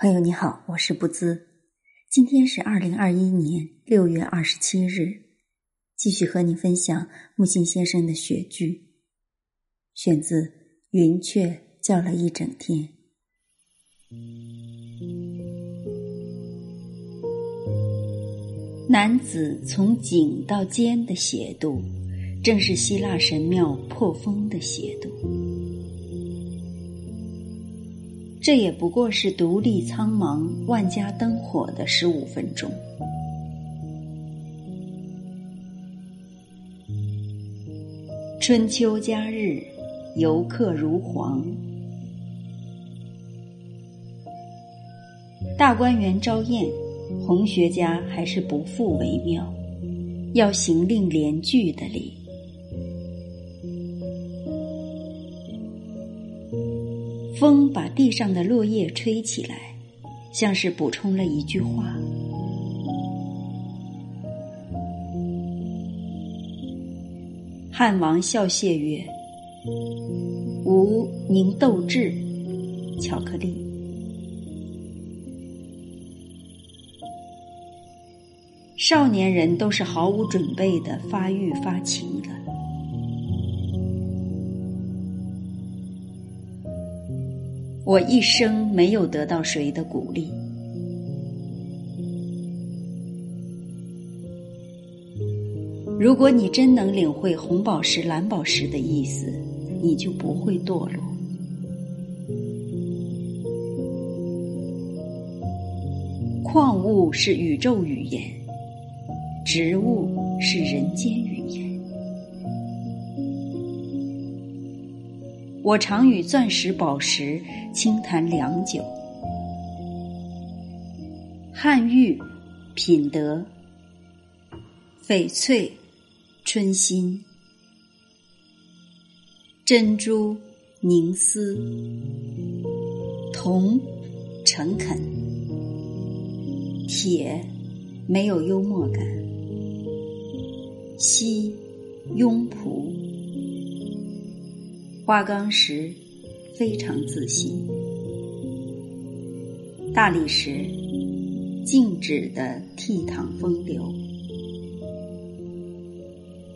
朋友你好，我是不兹。今天是二零二一年六月二十七日，继续和你分享木心先生的雪句，选自《云雀叫了一整天》。男子从颈到肩的斜度，正是希腊神庙破风的斜度。这也不过是独立苍茫、万家灯火的十五分钟。春秋佳日，游客如黄。大观园朝宴，红学家还是不复为妙，要行令连句的礼。风把地上的落叶吹起来，像是补充了一句话。汉王笑谢曰：“吾宁斗志，巧克力。”少年人都是毫无准备的发育发情的。我一生没有得到谁的鼓励。如果你真能领会红宝石、蓝宝石的意思，你就不会堕落。矿物是宇宙语言，植物是人间我常与钻石、宝石轻谈良久，汉玉、品德、翡翠、春心、珍珠、凝丝、铜、诚恳、铁，没有幽默感，锡、庸仆。花岗石非常自信，大理石静止的倜傥风流，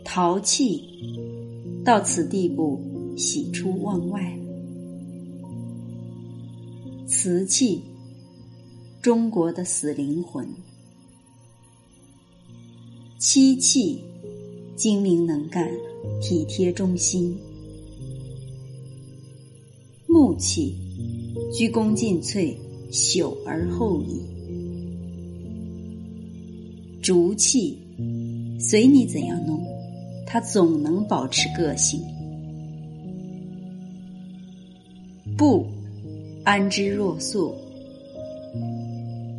陶器到此地步喜出望外，瓷器中国的死灵魂，漆器精明能干，体贴忠心。气，鞠躬尽瘁，朽而后已；竹器，随你怎样弄，它总能保持个性。布，安之若素；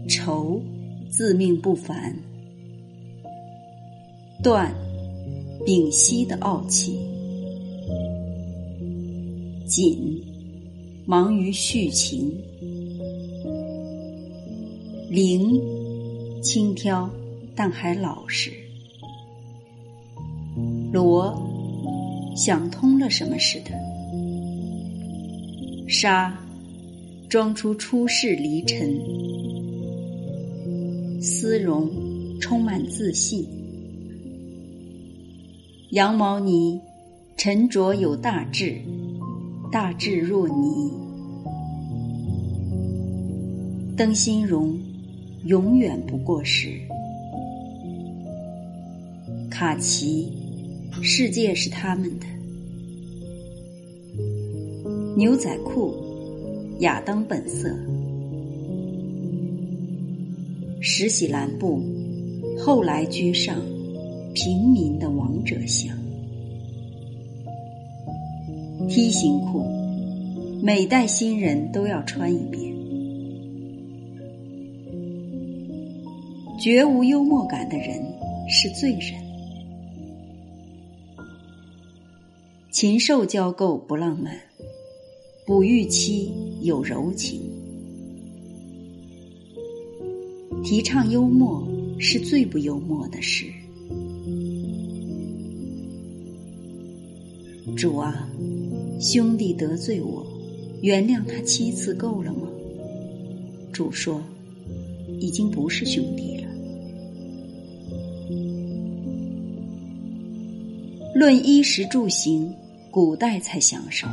愁，自命不凡；断，屏息的傲气；锦。忙于续情，灵轻佻，但还老实。罗想通了什么似的。沙装出出世离尘，丝绒充满自信。羊毛呢沉着有大志。大智若泥，灯芯绒永远不过时。卡其，世界是他们的。牛仔裤，亚当本色。石洗蓝布，后来居上，平民的王者相。梯形裤，每代新人都要穿一遍。绝无幽默感的人是罪人。禽兽交媾不浪漫，哺育期有柔情。提倡幽默是最不幽默的事。主啊。兄弟得罪我，原谅他七次够了吗？主说，已经不是兄弟了。论衣食住行，古代才享受。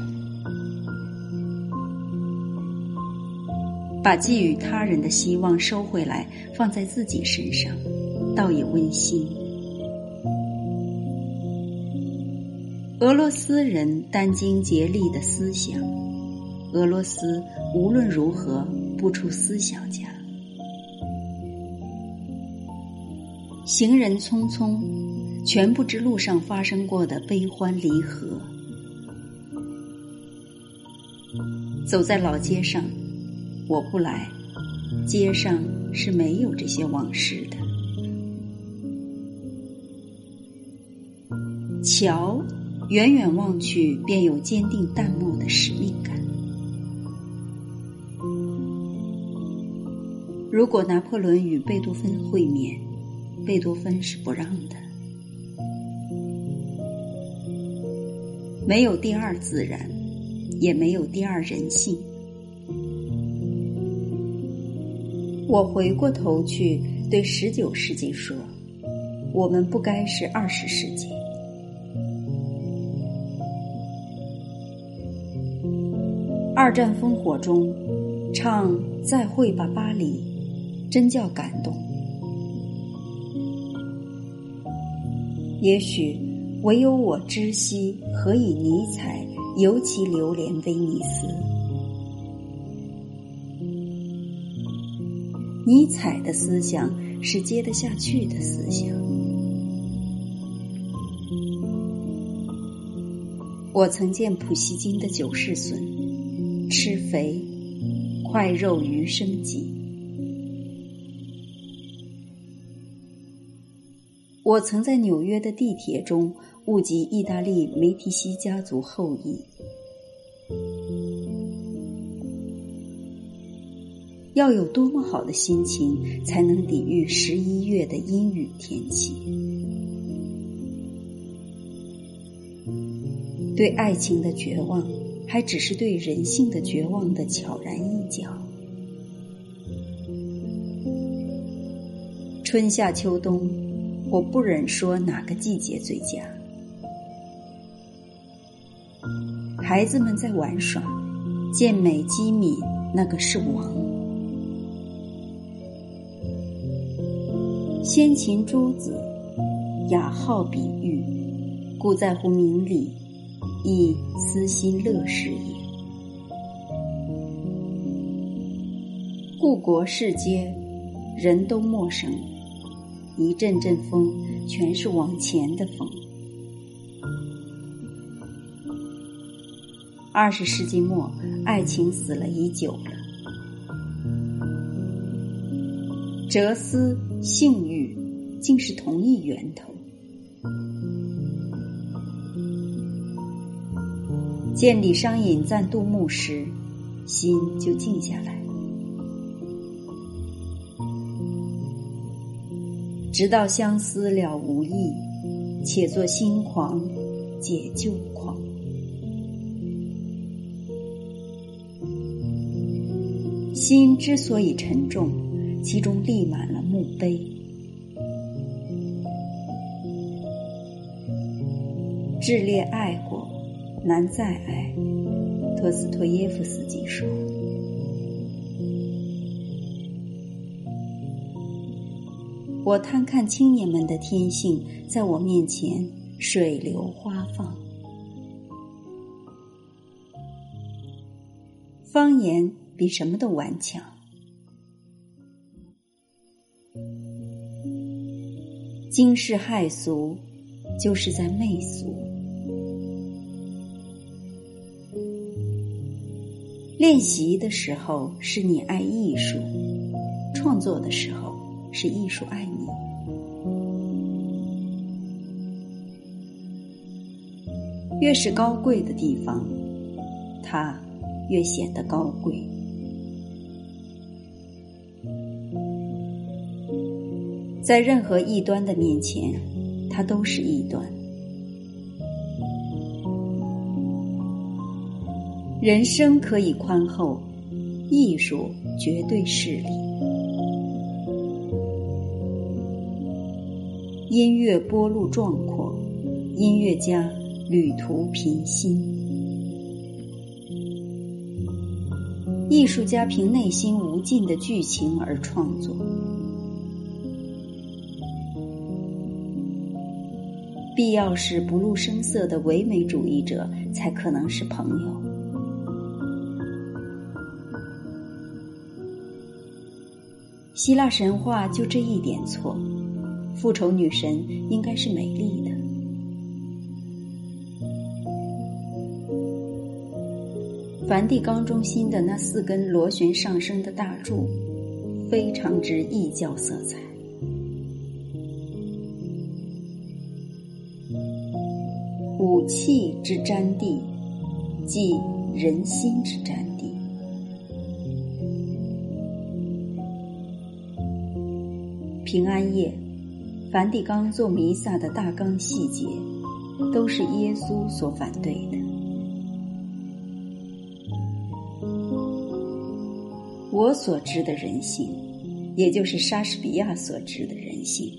把寄予他人的希望收回来，放在自己身上，倒也温馨。俄罗斯人殚精竭力的思想，俄罗斯无论如何不出思想家。行人匆匆，全不知路上发生过的悲欢离合。走在老街上。我不来，街上是没有这些往事的。桥，远远望去便有坚定淡漠的使命感。如果拿破仑与贝多芬会面，贝多芬是不让的。没有第二自然，也没有第二人性。我回过头去对十九世纪说：“我们不该是二十世纪。”二战烽火中，唱《再会吧，巴黎》，真叫感动。也许唯有我知悉，何以尼采尤其留恋威尼斯。尼采的思想是接得下去的思想。我曾见普希金的九世孙，吃肥，块肉鱼生计。我曾在纽约的地铁中误及意大利梅提西家族后裔。要有多么好的心情，才能抵御十一月的阴雨天气？对爱情的绝望，还只是对人性的绝望的悄然一角。春夏秋冬，我不忍说哪个季节最佳。孩子们在玩耍，健美机敏，那个是王。先秦诸子雅好比喻，故在乎明理，亦私心乐事也。故国世间，人都陌生，一阵阵风，全是往前的风。二十世纪末，爱情死了已久了。哲思、性欲，竟是同一源头。见李商隐赞杜牧时，心就静下来。直到相思了无益，且作新狂，解旧狂。心之所以沉重。其中立满了墓碑。炽烈爱过，难再爱。托斯托耶夫斯基说：“我贪看青年们的天性，在我面前水流花放。方言比什么都顽强。”惊世骇俗，就是在媚俗。练习的时候是你爱艺术，创作的时候是艺术爱你。越是高贵的地方，它越显得高贵。在任何异端的面前，它都是异端。人生可以宽厚，艺术绝对势力。音乐波路壮阔，音乐家旅途平心，艺术家凭内心无尽的剧情而创作。必要时不露声色的唯美主义者，才可能是朋友。希腊神话就这一点错，复仇女神应该是美丽的。梵蒂冈中心的那四根螺旋上升的大柱，非常之异教色彩。武器之占地，即人心之占地。平安夜，梵蒂冈做弥撒的大纲细节，都是耶稣所反对的。我所知的人性，也就是莎士比亚所知的人性。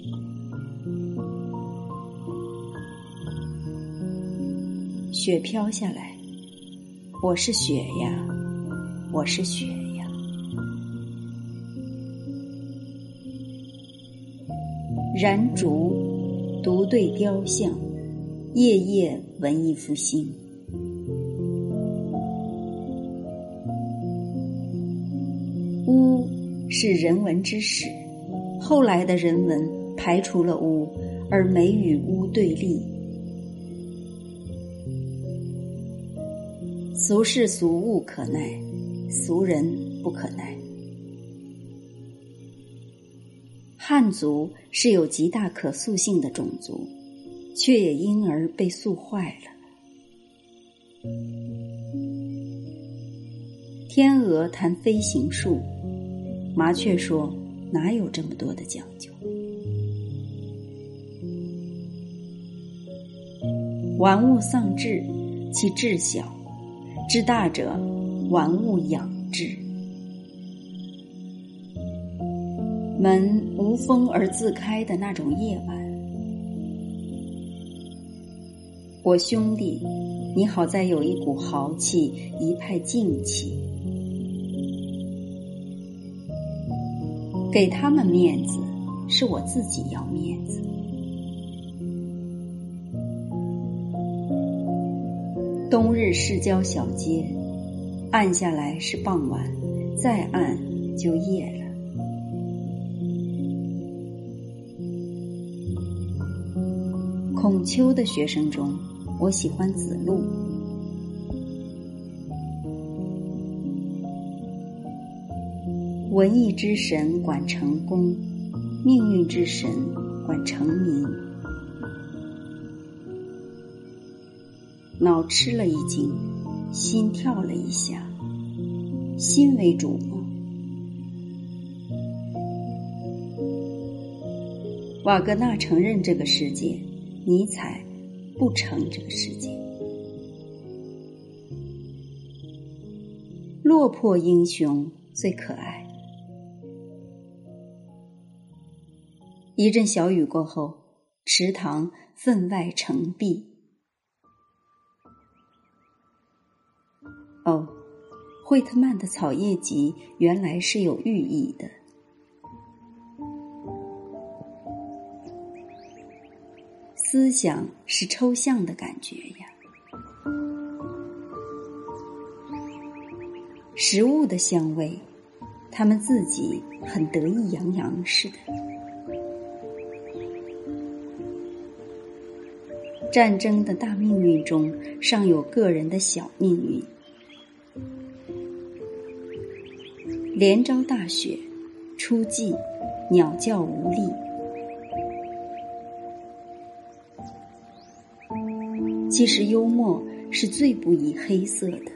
雪飘下来，我是雪呀，我是雪燃烛，独对雕像，夜夜文艺复兴。巫是人文之始，后来的人文排除了巫，而美与巫对立。俗世俗物可耐，俗人不可耐。汉族是有极大可塑性的种族，却也因而被塑坏了。天鹅谈飞行术，麻雀说哪有这么多的讲究？玩物丧志，其志小。志大者，玩物养志。门无风而自开的那种夜晚，我兄弟，你好在有一股豪气，一派静气，给他们面子，是我自己要面子。冬日市郊小街，暗下来是傍晚，再暗就夜了。孔丘的学生中，我喜欢子路。文艺之神管成功，命运之神管成名。脑吃了一惊，心跳了一下。心为主？瓦格纳承认这个世界，尼采不成这个世界。落魄英雄最可爱。一阵小雨过后，池塘分外澄碧。哦，惠特曼的《草叶集》原来是有寓意的。思想是抽象的感觉呀，食物的香味，他们自己很得意洋洋似的。战争的大命运中，尚有个人的小命运。连朝大雪，初霁，鸟叫无力。其实幽默是最不宜黑色的。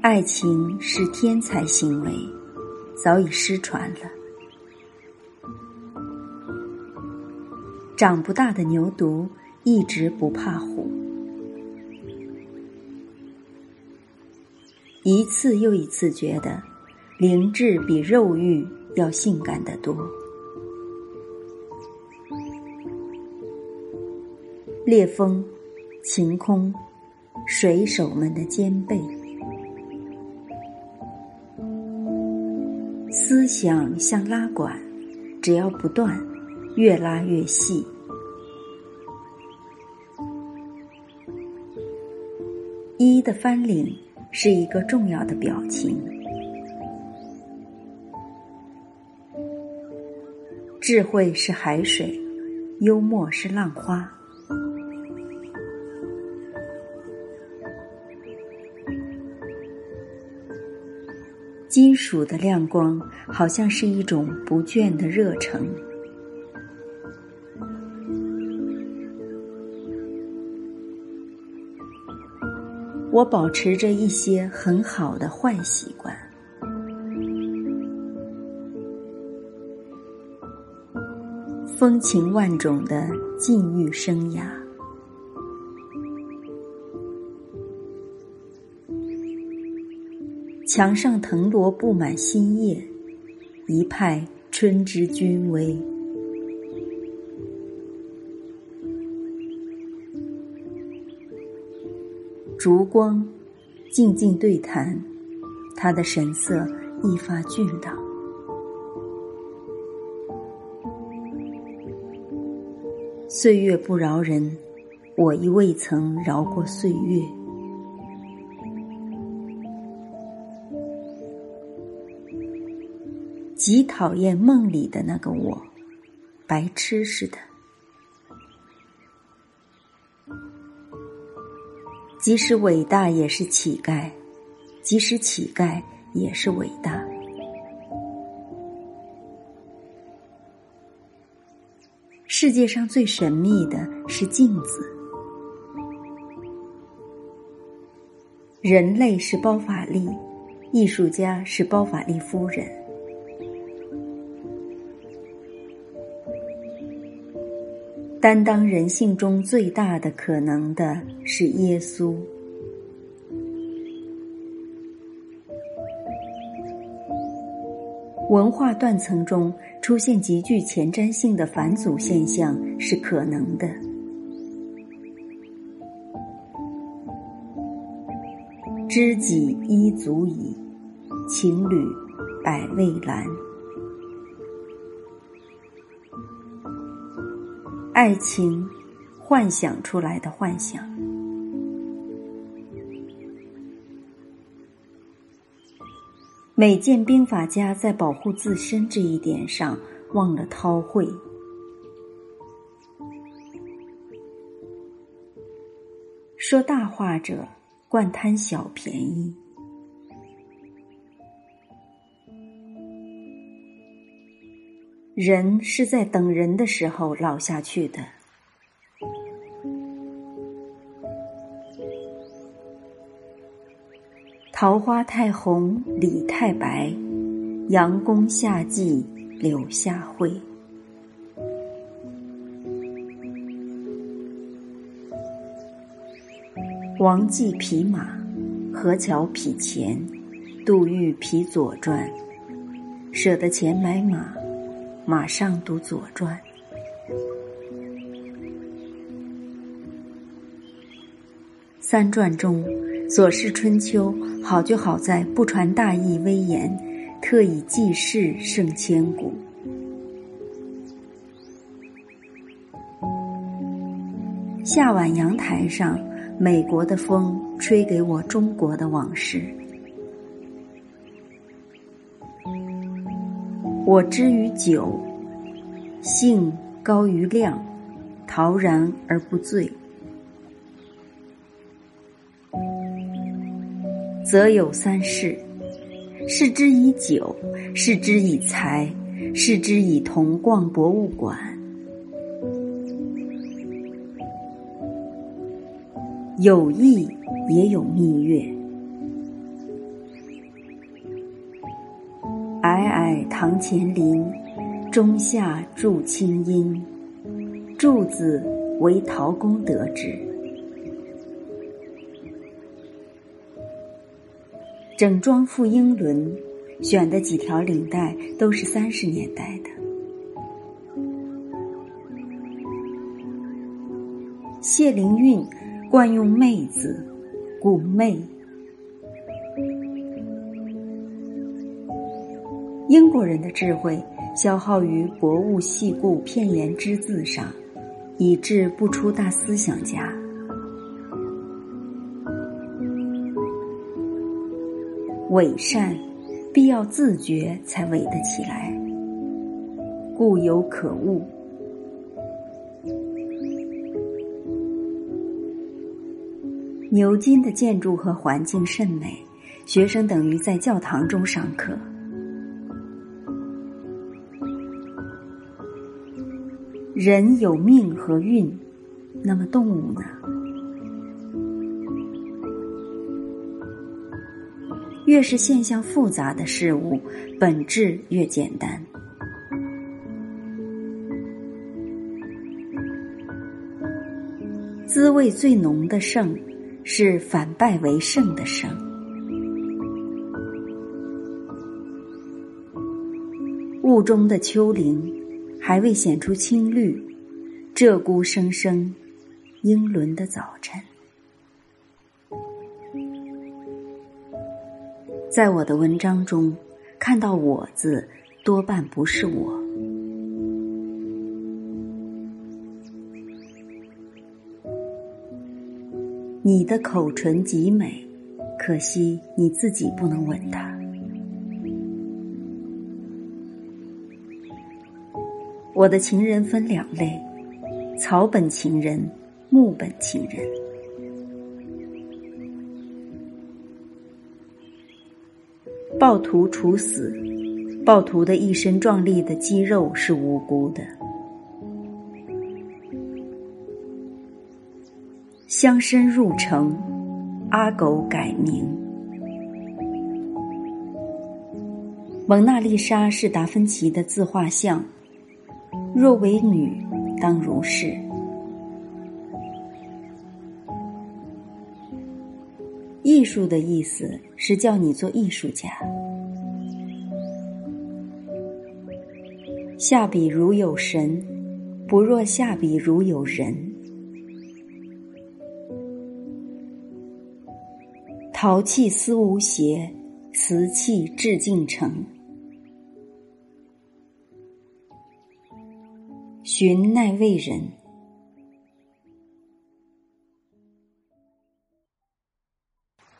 爱情是天才行为，早已失传了。长不大的牛犊一直不怕虎。一次又一次觉得，灵智比肉欲要性感得多。烈风，晴空，水手们的肩背，思想像拉管，只要不断，越拉越细。一的翻领是一个重要的表情，智慧是海水，幽默是浪花。金属的亮光，好像是一种不倦的热诚。我保持着一些很好的坏习惯，风情万种的禁欲生涯。墙上藤萝布满新叶，一派春之君威。烛光，静静对谈，他的神色一发俊朗。岁月不饶人，我亦未曾饶过岁月。极讨厌梦里的那个我，白痴似的。即使伟大也是乞丐，即使乞丐也是伟大。世界上最神秘的是镜子。人类是包法利，艺术家是包法利夫人。担当人性中最大的可能的是耶稣。文化断层中出现极具前瞻性的返祖现象是可能的。知己一足矣，情侣百味兰。爱情，幻想出来的幻想。每件兵法家在保护自身这一点上忘了韬晦。说大话者惯贪小便宜。人是在等人的时候老下去的。桃花太红，李太白，阳公夏季柳下惠。王继匹马，何桥匹钱，杜预匹左传，舍得钱买马。马上读《左传》，三传中《左氏春秋》好就好在不传大义威严，特以记事胜千古。夏晚阳台上，美国的风吹给我中国的往事。我之于酒，性高于量，陶然而不醉，则有三事：视之以酒，视之以财，视之以同逛博物馆。有意也有蜜月。在堂前林，中下筑清阴。柱子为陶公得之。整装赴英伦，选的几条领带都是三十年代的。谢灵运惯用“媚”字，古媚。英国人的智慧消耗于博物细故、片言之字上，以致不出大思想家。伪善，必要自觉才伪得起来，故有可恶。牛津的建筑和环境甚美，学生等于在教堂中上课。人有命和运，那么动物呢？越是现象复杂的事物，本质越简单。滋味最浓的胜。是反败为胜的胜。雾中的丘陵还未显出青绿，鹧鸪声声，英伦的早晨。在我的文章中，看到“我”字，多半不是我。你的口唇极美，可惜你自己不能吻它。我的情人分两类：草本情人、木本情人。暴徒处死，暴徒的一身壮丽的肌肉是无辜的。乡绅入城，阿狗改名。蒙娜丽莎是达芬奇的自画像，若为女，当如是。艺术的意思是叫你做艺术家。下笔如有神，不若下笔如有人。陶器思无邪，瓷器至尽诚。寻奈未人。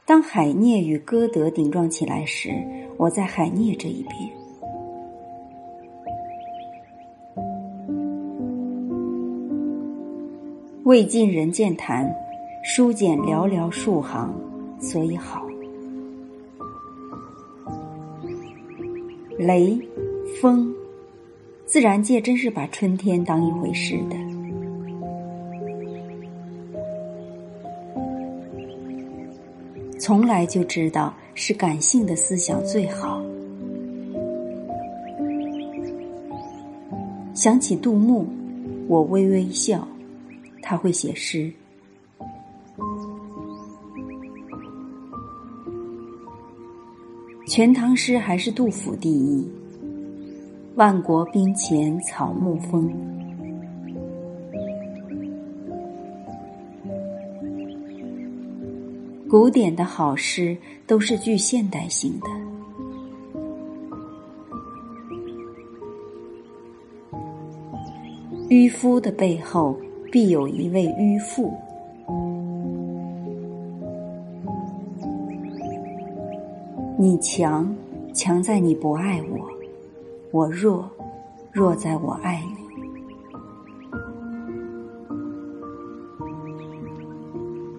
当海涅与歌德顶撞起来时，我在海涅这一边。未尽人见谈，书简寥寥数行。所以好，雷、风，自然界真是把春天当一回事的。从来就知道是感性的思想最好。想起杜牧，我微微笑，他会写诗。全唐诗还是杜甫第一。万国兵前草木风。古典的好诗都是具现代性的。渔夫的背后必有一位渔妇。你强，强在你不爱我；我弱，弱在我爱你。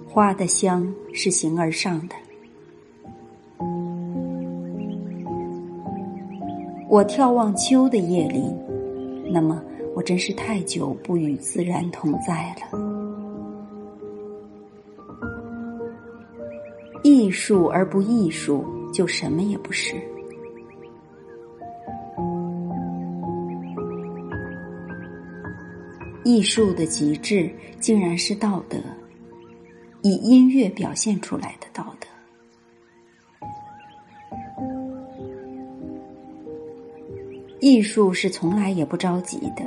花的香是形而上的。我眺望秋的叶林，那么我真是太久不与自然同在了。艺术而不艺术。就什么也不是。艺术的极致竟然是道德以音乐表现出来的道德。艺术是从来也不着急的。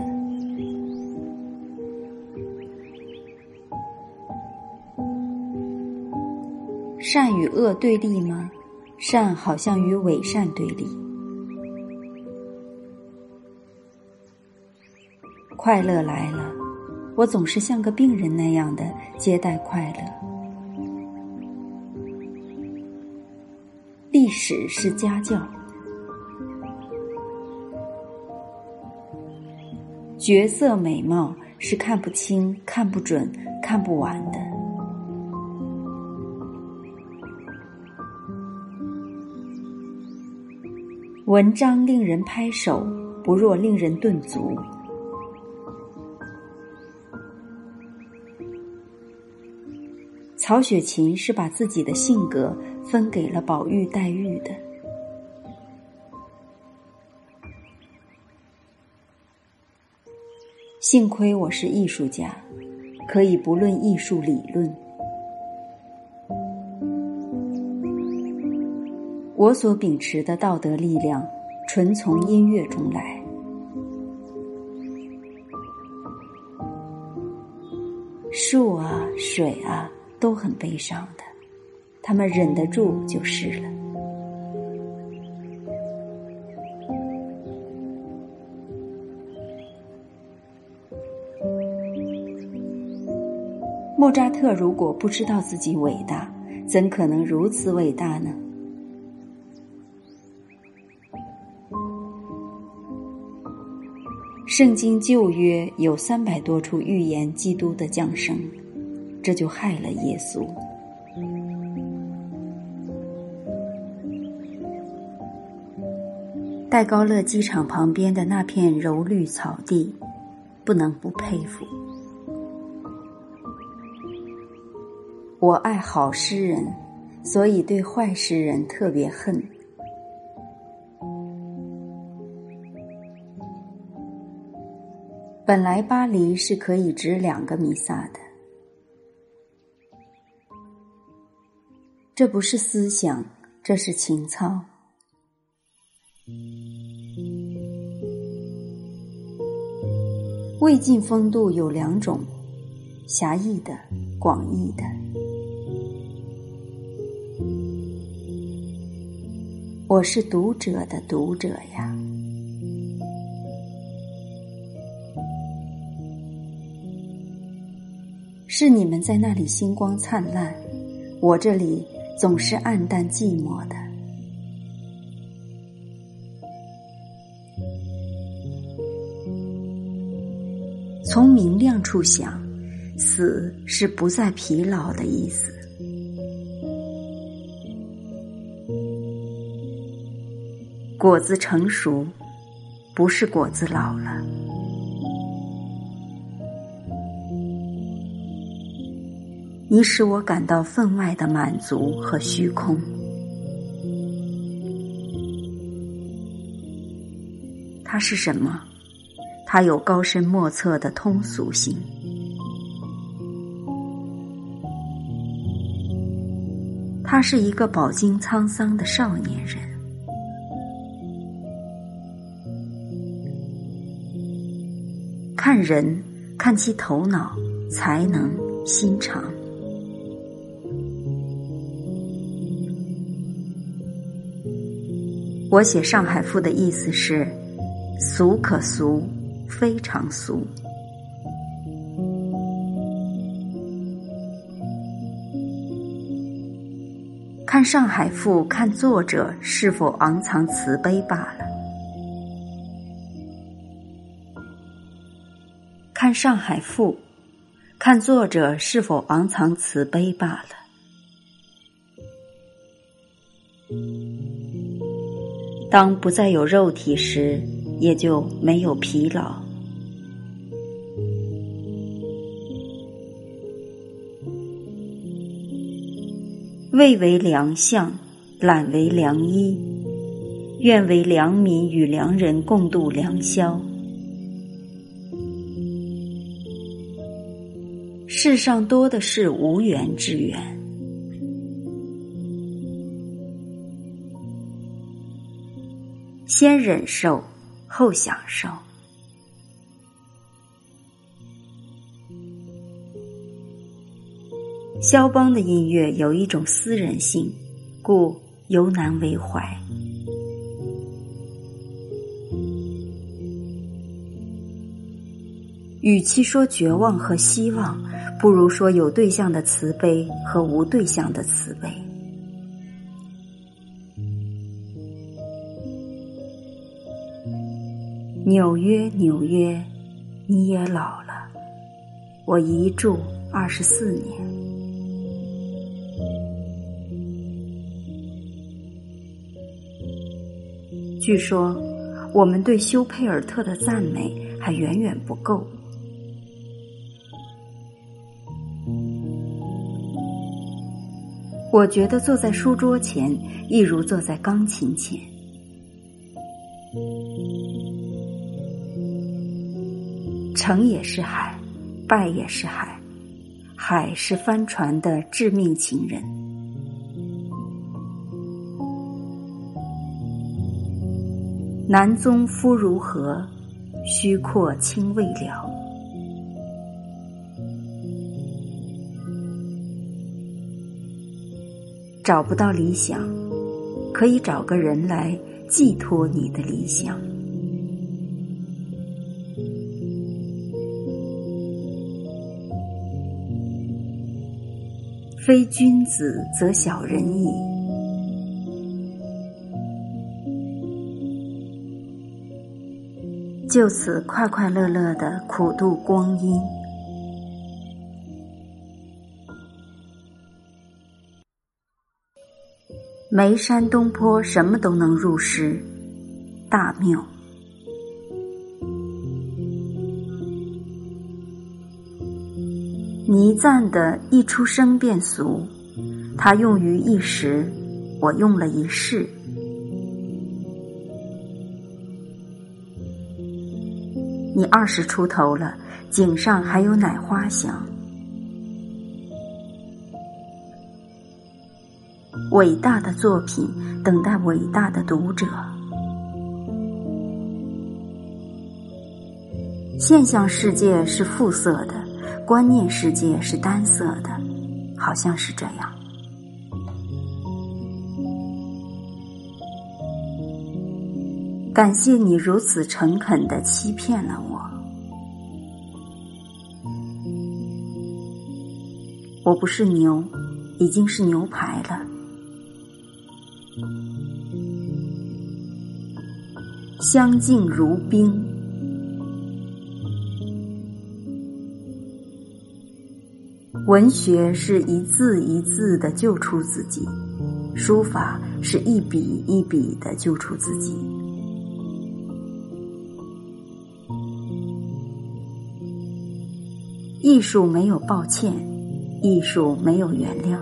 善与恶对立吗？善好像与伪善对立。快乐来了我总是像个病人那样的接待快乐。历史是家教。绝色美貌是看不清、看不准、看不完的。文章令人拍手，不若令人顿足。曹雪芹是把自己的性格分给了宝玉、黛玉的。幸亏我是艺术家，可以不论艺术理论。我所秉持的道德力量，纯从音乐中来。树啊，水啊，都很悲伤的，他们忍得住就是了。莫扎特如果不知道自己伟大，怎可能如此伟大呢？圣经旧约有三百多处预言基督的降生，这就害了耶稣。戴高乐机场旁边的那片柔绿草地，不能不佩服。我爱好诗人，所以对坏诗人特别恨。本来巴黎是可以值两个弥撒的，这不是思想，这是情操。魏晋风度有两种：狭义的、广义的。我是读者的读者呀，是你们在那里星光灿烂，我这里总是暗淡寂寞的。从明亮处想，死是不再疲劳的意思。果子成熟，不是果子老了。你使我感到分外的满足和虚空。它是什么？它有高深莫测的通俗性。他是一个饱经沧桑的少年人。看人，看其头脑、才能、心肠。我写《上海赋》的意思是：俗可俗，非常俗。看《上海赋》，看作者是否昂藏慈悲罢了。看《上海赋》，看作者是否昂藏慈悲罢了。当不再有肉体时，也就没有疲劳。未为良相，懒为良医，愿为良民与良人共度良宵。世上多的是无缘之缘，先忍受，后享受。肖邦的音乐有一种私人性，故尤难为怀。与其说绝望和希望，不如说有对象的慈悲和无对象的慈悲。纽约，纽约，你也老了。我一住二十四年。据说，我们对休佩尔特的赞美还远远不够。我觉得坐在书桌前，一如坐在钢琴前。成也是海，败也是海，海是帆船的致命情人。南宗夫如何？虚阔清未了。找不到理想，可以找个人来寄托你的理想。非君子则小人矣。就此快快乐乐的苦度光阴。眉山东坡什么都能入诗，大妙。赞的一出生便俗，他用于一时，我用了一世。你二十出头了，颈上还有奶花香。伟大的作品等待伟大的读者。现象世界是复色的，观念世界是单色的，好像是这样。感谢你如此诚恳的欺骗了我。我不是牛，已经是牛排了。相敬如宾，文学是一字一字的救出自己，书法是一笔一笔的救出自己。艺术没有抱歉，艺术没有原谅。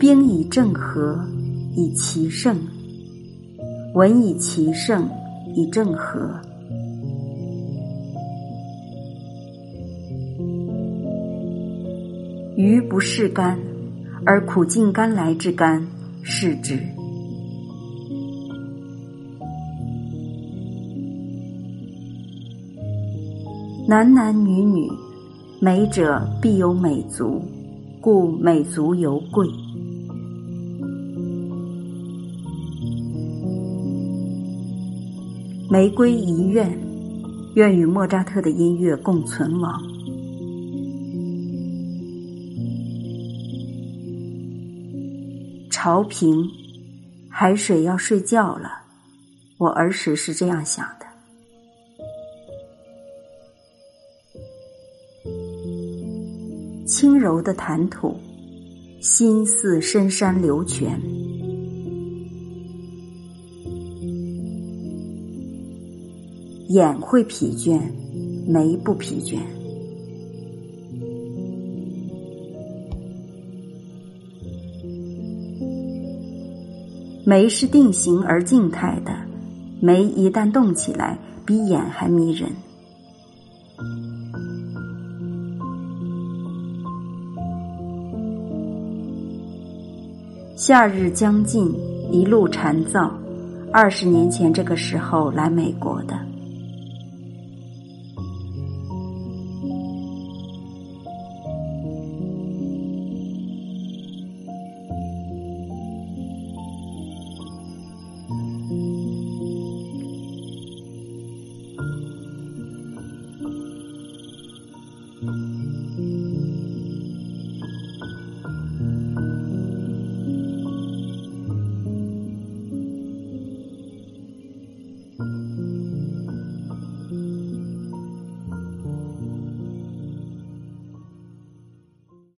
兵以正和，以奇胜；文以奇胜，以正和。鱼不是甘，而苦尽甘来之甘，是之。男男女女，美者必有美足，故美足犹贵。玫瑰遗愿，愿与莫扎特的音乐共存亡。潮平，海水要睡觉了。我儿时是这样想的。轻柔的谈吐，心似深山流泉。眼会疲倦，眉不疲倦。眉是定型而静态的，眉一旦动起来，比眼还迷人。夏日将近，一路蝉噪。二十年前这个时候来美国的。